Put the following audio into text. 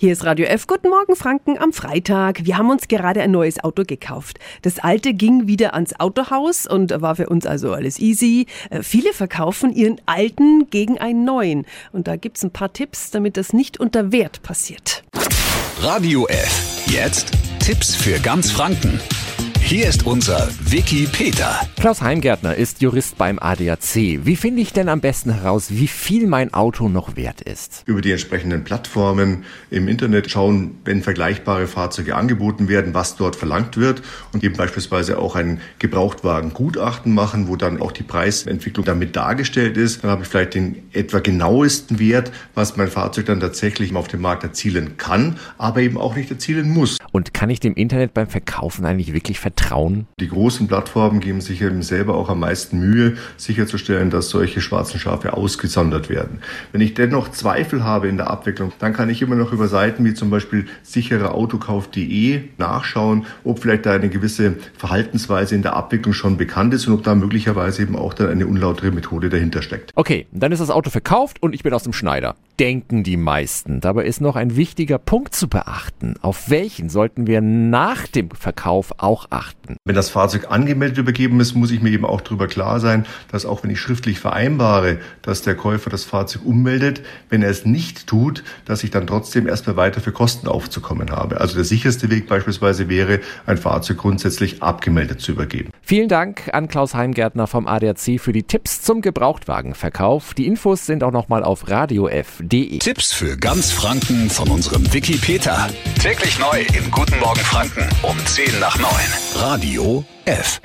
Hier ist Radio F. Guten Morgen, Franken, am Freitag. Wir haben uns gerade ein neues Auto gekauft. Das alte ging wieder ans Autohaus und war für uns also alles easy. Äh, viele verkaufen ihren alten gegen einen neuen. Und da gibt's ein paar Tipps, damit das nicht unter Wert passiert. Radio F. Jetzt Tipps für ganz Franken. Hier ist unser Wiki Peter. Klaus Heimgärtner ist Jurist beim ADAC. Wie finde ich denn am besten heraus, wie viel mein Auto noch wert ist? Über die entsprechenden Plattformen im Internet schauen, wenn vergleichbare Fahrzeuge angeboten werden, was dort verlangt wird und eben beispielsweise auch ein Gebrauchtwagen-Gutachten machen, wo dann auch die Preisentwicklung damit dargestellt ist. Dann habe ich vielleicht den etwa genauesten Wert, was mein Fahrzeug dann tatsächlich auf dem Markt erzielen kann, aber eben auch nicht erzielen muss. Und kann ich dem Internet beim Verkaufen eigentlich wirklich vertrauen? Die großen Plattformen geben sich eben selber auch am meisten Mühe, sicherzustellen, dass solche schwarzen Schafe ausgesondert werden. Wenn ich dennoch Zweifel habe in der Abwicklung, dann kann ich immer noch über Seiten wie zum Beispiel sichereautokauf.de nachschauen, ob vielleicht da eine gewisse Verhaltensweise in der Abwicklung schon bekannt ist und ob da möglicherweise eben auch dann eine unlautere Methode dahinter steckt. Okay, dann ist das Auto verkauft und ich bin aus dem Schneider. Denken die meisten. Dabei ist noch ein wichtiger Punkt zu beachten. Auf welchen sollten wir nach dem Verkauf auch achten? Wenn das Fahrzeug angemeldet übergeben ist, muss ich mir eben auch darüber klar sein, dass auch wenn ich schriftlich vereinbare, dass der Käufer das Fahrzeug ummeldet, wenn er es nicht tut, dass ich dann trotzdem erstmal weiter für Kosten aufzukommen habe. Also der sicherste Weg beispielsweise wäre, ein Fahrzeug grundsätzlich abgemeldet zu übergeben. Vielen Dank an Klaus Heimgärtner vom ADAC für die Tipps zum Gebrauchtwagenverkauf. Die Infos sind auch nochmal auf radiof.de. Tipps für ganz Franken von unserem Wiki Peter. Täglich neu im Guten Morgen Franken um 10 nach 9. Radio F.